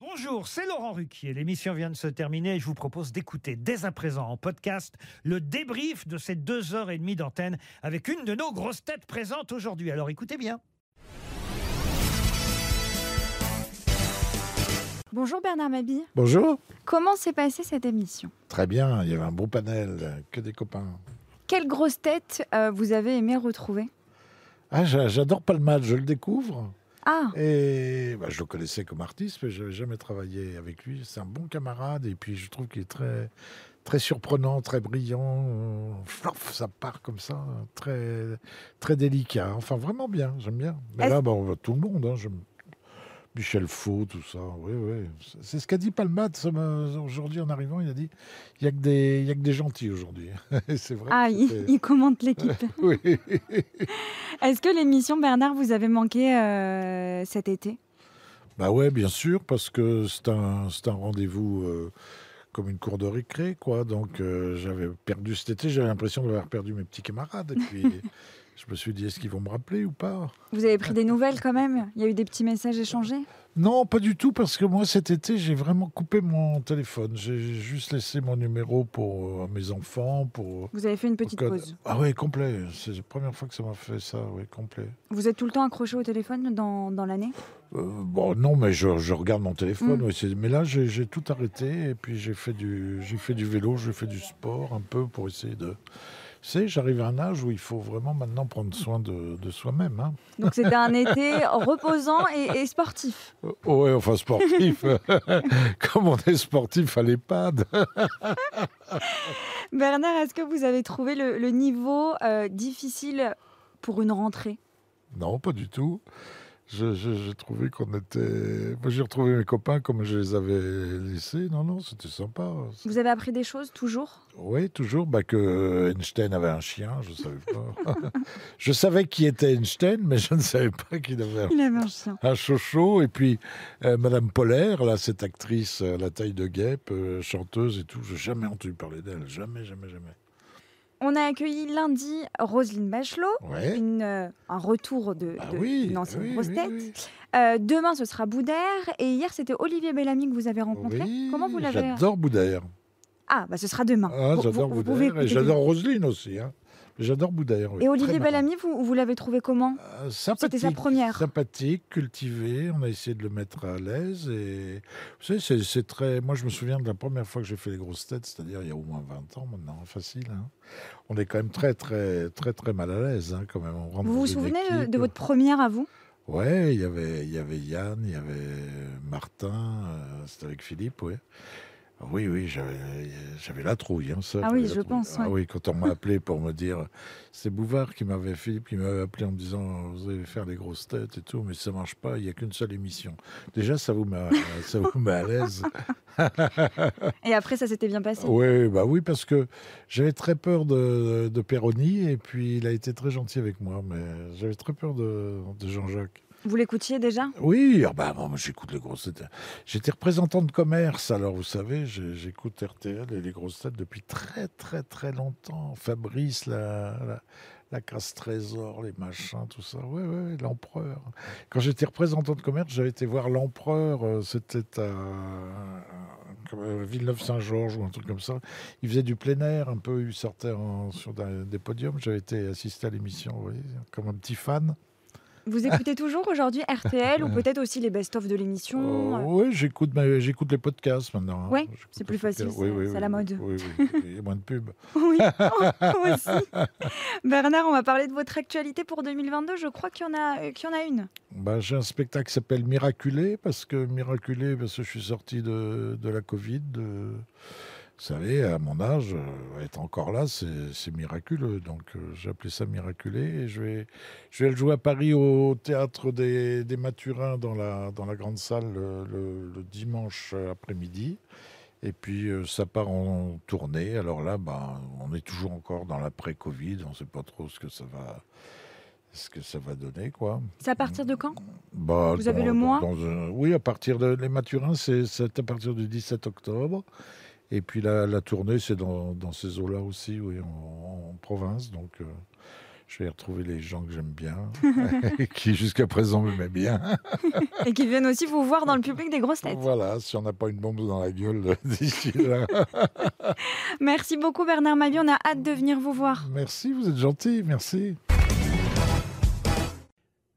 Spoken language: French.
Bonjour, c'est Laurent Ruquier. L'émission vient de se terminer et je vous propose d'écouter dès à présent en podcast le débrief de ces deux heures et demie d'antenne avec une de nos grosses têtes présentes aujourd'hui. Alors écoutez bien. Bonjour Bernard Mabille. Bonjour. Comment s'est passée cette émission? Très bien, il y avait un beau panel, que des copains. Quelle grosse tête euh, vous avez aimé retrouver? Ah, j'a- j'adore Palmade, je le découvre. Ah, Et bah, je le connaissais comme artiste, mais je n'avais jamais travaillé avec lui. C'est un bon camarade et puis je trouve qu'il est très, très surprenant, très brillant. Flof, ça part comme ça, très, très délicat. Enfin, vraiment bien, j'aime bien. Mais là, bah, on voit tout le monde. hein, j'aime- Michel Faux, tout ça, oui, oui. C'est- ce qu'a dit Palmade aujourd'hui en arrivant. Il a dit il n'y a, a que des gentils aujourd'hui. C'est vrai. ah il, commente l'équipe. Oui. Est-ce que l'émission Bernard vous avez manqué euh, cet été? Bah ouais, bien sûr, parce que c'est un, un rendez-vous euh, comme une cour de récré, quoi. Donc euh, j'avais perdu cet été, j'avais l'impression d'avoir perdu mes petits camarades. Et puis je me suis dit, est-ce qu'ils vont me rappeler ou pas? Vous avez pris des nouvelles quand même? Il y a eu des petits messages échangés? Non, pas du tout, parce que moi cet été, j'ai vraiment coupé mon téléphone. J'ai juste laissé mon numéro pour euh, mes enfants, pour... Vous avez fait une petite pause. Ah ouais, complet. C'est la première fois que ça m'a fait ça, oui, complet. Vous êtes tout le temps accroché au téléphone dans, dans l'année? Euh, bon, non, mais je, je regarde mon téléphone. Mm. oui, mais là, j'ai tout arrêté et puis j'ai fait du, fait du vélo, j'ai fait du sport un peu pour essayer de. Sais, j'arrive à un âge où il faut vraiment maintenant prendre soin de, de soi-même. Hein. Donc c'était un été reposant et, et sportif. Euh, ouais, enfin sportif. Comme on est sportif à l'EHPAD. Bernard, est-ce que vous avez trouvé le, le niveau euh, difficile pour une rentrée? Non, pas du tout. J'ai trouvé qu'on était. Moi, j'ai retrouvé mes copains comme je les avais laissés. Non, non, c'était sympa. Vous avez appris des choses toujours? Oui, toujours bah, que Einstein avait un chien, je ne savais pas. je savais qui était Einstein, mais je ne savais pas qu'il avait un, Il avait un chien. un chocho. Et puis, euh, Madame Polaire, là, cette actrice à la taille de guêpe, euh, chanteuse et tout, je n'ai jamais entendu parler d'elle. Jamais, jamais, jamais. On a accueilli lundi Roselyne Bachelot, Ouais. une, euh, un retour de, Ah de- oui, d'une ancienne oui, grosse oui, tête. oui. Euh, demain, ce sera Boudère. Et hier, c'était Olivier Bellamy que vous avez rencontré. Oui, Comment vous l'avez J'adore Boudère. Ah, bah ce sera demain. Ah, Vous- j'adore pouvez. Et j'adore Roselyne aussi. Hein. J'adore Boudère. oui. Et Olivier. Bellamy, vous, vous l'avez trouvé comment Euh, sympathique, sa première. Sympathique, cultivé. On a essayé de le mettre à l'aise. Et vous savez, c'est- très. Moi, je me souviens de la première fois que j'ai fait les grosses têtes, c'est-à-dire il y a au moins 20 ans maintenant, facile. hein. On est quand même très, très, très, très mal à l'aise, hein, quand même. On Vous vous souvenez de, votre première à vous? Ouais, il y avait, il y avait Yann, il y avait Martin, euh, c'était avec Philippe, ouais. Oui, oui, j'avais la trouille. hein, ça, Ah oui, je trouille. pense, Ah oui, quand on m'a appelé pour me dire, c'est Bouvard qui m'avait, Philippe qui m'avait appelé en me disant, vous allez faire des grosses têtes et tout, mais ça marche pas, il n'y a qu'une seule émission. Déjà, ça vous met, ça vous met à l'aise. Et après, ça s'était bien passé Oui, bah oui, parce que j'avais très peur de, de Perroni et puis il a été très gentil avec moi, mais j'avais très peur de, de Jean-Jacques. Vous l'écoutiez déjà? Oui, ah bah, moi, j'écoute les grosses têtes. J'étais représentant de commerce, alors vous savez, j'écoute RTL et les grosses têtes depuis très très très longtemps. Fabrice, la, la, la casse trésor, les machins, tout ça. Ouais, l'empereur. Quand j'étais représentant de commerce, j'avais été voir l'empereur, euh, c'était à, à Villeneuve-Saint-Georges ou un truc comme ça. Il faisait du plein air un peu, il sortait sur des, podiums. J'avais été assister à l'émission, comme un petit fan. Vous écoutez toujours aujourd'hui RTL ou peut-être aussi les best-of de l'émission euh, oui, j'écoute, j'écoute les podcasts maintenant. hein. J'écoute c'est plus facile, c'est- c'est la mode. Oui, oui, il y a moins de pubs. Oui, moi aussi. Bernard, on va parler de votre actualité pour 2022. Je crois qu'il y en a, euh, qu'il y en a une. Bah, j'ai un spectacle qui s'appelle Miraculé, parce que Miraculé, parce que je suis sorti de, de la Covid. de- vous savez, à mon âge, euh, être encore là, c'est miraculeux. Donc, euh, j'ai appelé ça Miraculé. Et je vais, je vais le jouer à Paris au théâtre des, des Mathurins, dans la, dans la grande salle, le, le- le dimanche après-midi. Et puis, euh, ça part en tournée. Alors là, bah, on est toujours encore dans l'après-Covid. On ne sait pas trop ce que ça va, ce que ça va donner, quoi. C'est à partir de quand? Bah, Vous avez le mois? dans Oui, à partir de les Mathurins, c'est c'est à partir du 17 octobre. Et puis la, la tournée, c'est dans, dans ces eaux-là aussi, oui, en, en province. Donc, euh, je vais retrouver les gens que j'aime bien, et qui jusqu'à présent m'aimaient bien. Et qui viennent aussi vous voir dans le public des grosses têtes. Voilà, si on n'a pas une bombe dans la gueule d'ici là. Merci beaucoup Bernard Mabie, on a hâte de venir vous voir. Merci, vous êtes gentil, merci.